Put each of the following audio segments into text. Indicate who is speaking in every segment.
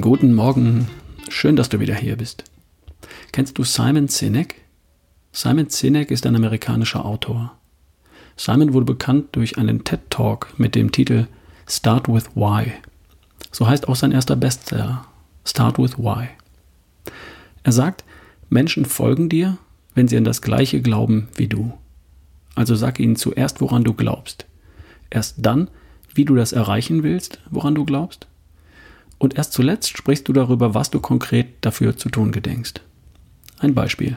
Speaker 1: Morgen, schön, dass du wieder hier bist. Kennst du Simon Sinek? Simon Sinek ist ein amerikanischer Autor. Simon wurde bekannt durch einen TED Talk mit dem Titel Start with Why. So heißt auch sein erster Bestseller, Start with Why. Er sagt, Menschen folgen dir, wenn sie an das Gleiche glauben wie du. Also sag ihnen zuerst, woran du glaubst. Erst dann, wie du das erreichen willst, woran du glaubst. Und erst zuletzt sprichst du darüber, was du konkret dafür zu tun gedenkst. Ein Beispiel.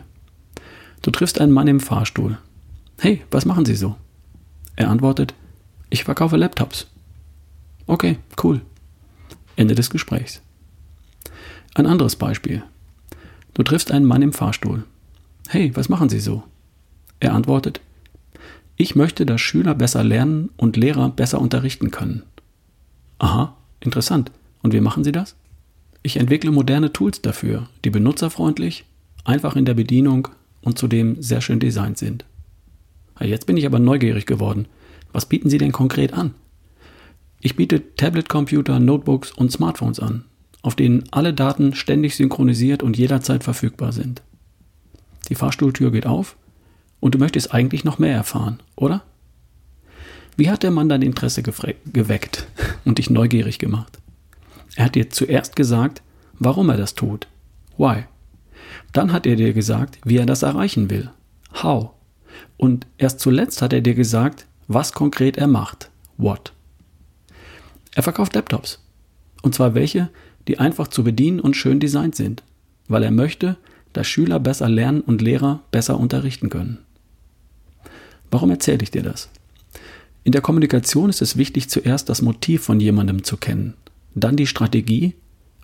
Speaker 1: Du triffst einen Mann im Fahrstuhl. Hey, was machen Sie so? Er antwortet, ich verkaufe Laptops. Okay, cool. Ende des Gesprächs. Ein anderes Beispiel. Du triffst einen Mann im Fahrstuhl. Hey, was machen Sie so? Er antwortet, ich möchte, dass Schüler besser lernen und Lehrer besser unterrichten können. Aha, interessant. Und wie machen Sie das? Ich entwickle moderne Tools dafür, die benutzerfreundlich, einfach in der Bedienung und zudem sehr schön designt sind. Jetzt bin ich aber neugierig geworden. Was bieten Sie denn konkret an? Ich biete Tablet-Computer, Notebooks und Smartphones an, auf denen alle Daten ständig synchronisiert und jederzeit verfügbar sind. Die Fahrstuhltür geht auf und du möchtest eigentlich noch mehr erfahren, oder? Wie hat der Mann dein Interesse geweckt und dich neugierig gemacht? Er hat dir zuerst gesagt, warum er das tut. Why? Dann hat er dir gesagt, wie er das erreichen will. How? Und erst zuletzt hat er dir gesagt, was konkret er macht. What? Er verkauft Laptops. Und zwar welche, die einfach zu bedienen und schön designt sind, weil er möchte, dass Schüler besser lernen und Lehrer besser unterrichten können. Warum erzähle ich dir das? In der Kommunikation ist es wichtig, zuerst das Motiv von jemandem zu kennen, dann die Strategie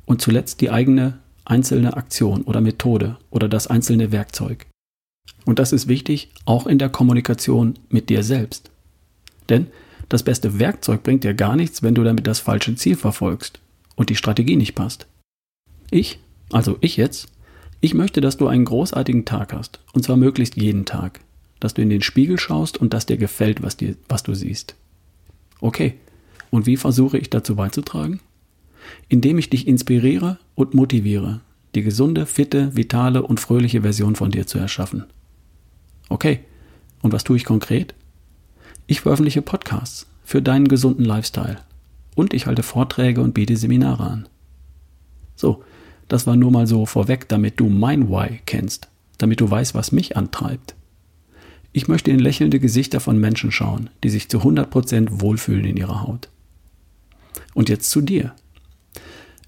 Speaker 1: und zuletzt die eigene einzelne Aktion oder Methode oder das einzelne Werkzeug. Und das ist wichtig auch in der Kommunikation mit dir selbst. Denn das beste Werkzeug bringt dir gar nichts, wenn du damit das falsche Ziel verfolgst und die Strategie nicht passt. Ich, also ich jetzt, ich möchte, dass du einen großartigen Tag hast, und zwar möglichst jeden Tag, dass du in den Spiegel schaust und dass dir gefällt, was, dir, was du siehst. Okay, und wie versuche ich dazu beizutragen? Indem ich dich inspiriere und motiviere, die gesunde, fitte, vitale und fröhliche Version von dir zu erschaffen. Okay, und was tue ich konkret? Ich veröffentliche Podcasts für deinen gesunden Lifestyle und ich halte Vorträge und biete Seminare an. So, das war nur mal so vorweg, damit du mein Why kennst, damit du weißt, was mich antreibt. Ich möchte in lächelnde Gesichter von Menschen schauen, die sich zu 100% wohlfühlen in ihrer Haut. Und jetzt zu dir.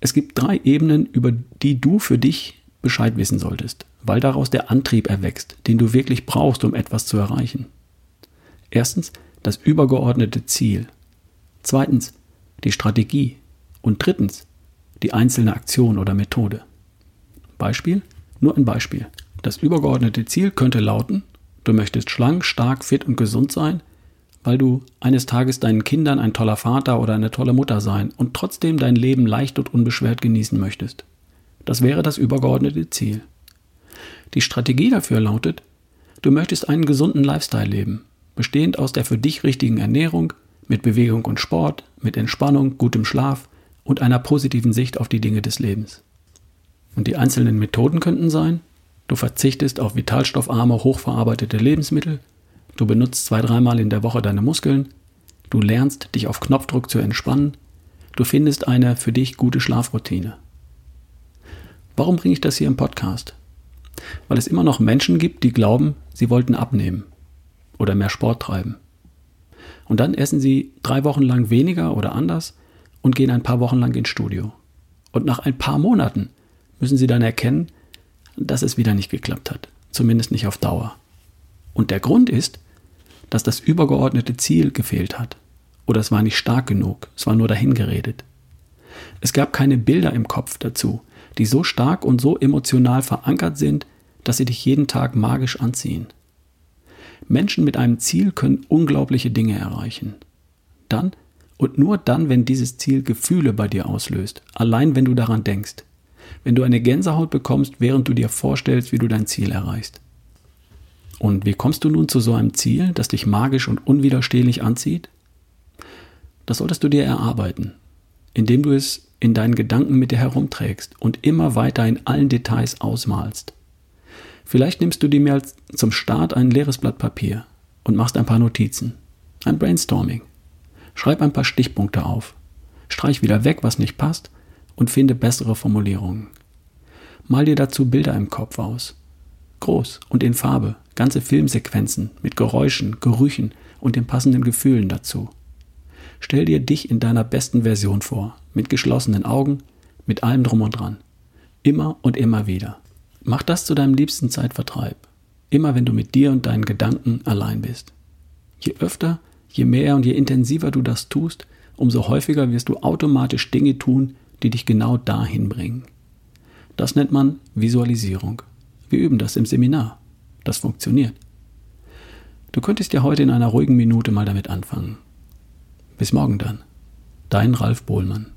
Speaker 1: Es gibt drei Ebenen, über die du für dich Bescheid wissen solltest, weil daraus der Antrieb erwächst, den du wirklich brauchst, um etwas zu erreichen. Erstens das übergeordnete Ziel. Zweitens die Strategie. Und drittens die einzelne Aktion oder Methode. Beispiel? Nur ein Beispiel. Das übergeordnete Ziel könnte lauten, du möchtest schlank, stark, fit und gesund sein, weil du eines Tages deinen Kindern ein toller Vater oder eine tolle Mutter sein und trotzdem dein Leben leicht und unbeschwert genießen möchtest. Das wäre das übergeordnete Ziel. Die Strategie dafür lautet, du möchtest einen gesunden Lifestyle leben, bestehend aus der für dich richtigen Ernährung, mit Bewegung und Sport, mit Entspannung, gutem Schlaf und einer positiven Sicht auf die Dinge des Lebens. Und die einzelnen Methoden könnten sein, du verzichtest auf vitalstoffarme, hochverarbeitete Lebensmittel, du benutzt zwei, dreimal in der Woche deine Muskeln, du lernst, dich auf Knopfdruck zu entspannen, du findest eine für dich gute Schlafroutine. Warum bringe ich das hier im Podcast? Weil es immer noch Menschen gibt, die glauben, sie wollten abnehmen oder mehr Sport treiben. Und dann essen sie drei Wochen lang weniger oder anders und gehen ein paar Wochen lang ins Studio. Und nach ein paar Monaten müssen sie dann erkennen, dass es wieder nicht geklappt hat. Zumindest nicht auf Dauer. Und der Grund ist, dass das übergeordnete Ziel gefehlt hat. Oder es war nicht stark genug, es war nur dahingeredet. Es gab keine Bilder im Kopf dazu, die so stark und so emotional verankert sind, dass sie dich jeden Tag magisch anziehen. Menschen mit einem Ziel können unglaubliche Dinge erreichen. Dann und nur dann, wenn dieses Ziel Gefühle bei dir auslöst, allein wenn du daran denkst. Wenn du eine Gänsehaut bekommst, während du dir vorstellst, wie du dein Ziel erreichst. Und wie kommst du nun zu so einem Ziel, das dich magisch und unwiderstehlich anzieht? Das solltest du dir erarbeiten, indem du es in deinen Gedanken mit dir herumträgst und immer weiter in allen Details ausmalst. Vielleicht nimmst du dir mal zum Start ein leeres Blatt Papier und machst ein paar Notizen. Ein Brainstorming. Schreib ein paar Stichpunkte auf. Streich wieder weg, was nicht passt und finde bessere Formulierungen. Mal dir dazu Bilder im Kopf aus. Groß und in Farbe, ganze Filmsequenzen mit Geräuschen, Gerüchen und den passenden Gefühlen dazu. Stell dir dich in deiner besten Version vor, mit geschlossenen Augen, mit allem drum und dran. Immer und immer wieder. Mach das zu deinem liebsten Zeitvertreib. Immer wenn du mit dir und deinen Gedanken allein bist. Je öfter, je mehr und je intensiver du das tust, umso häufiger wirst du automatisch Dinge tun, die dich genau dahin bringen. Das nennt man Visualisierung. Wir üben das im Seminar. Das funktioniert. Du könntest ja heute in einer ruhigen Minute mal damit anfangen. Bis morgen dann. Dein Ralf Bohlmann.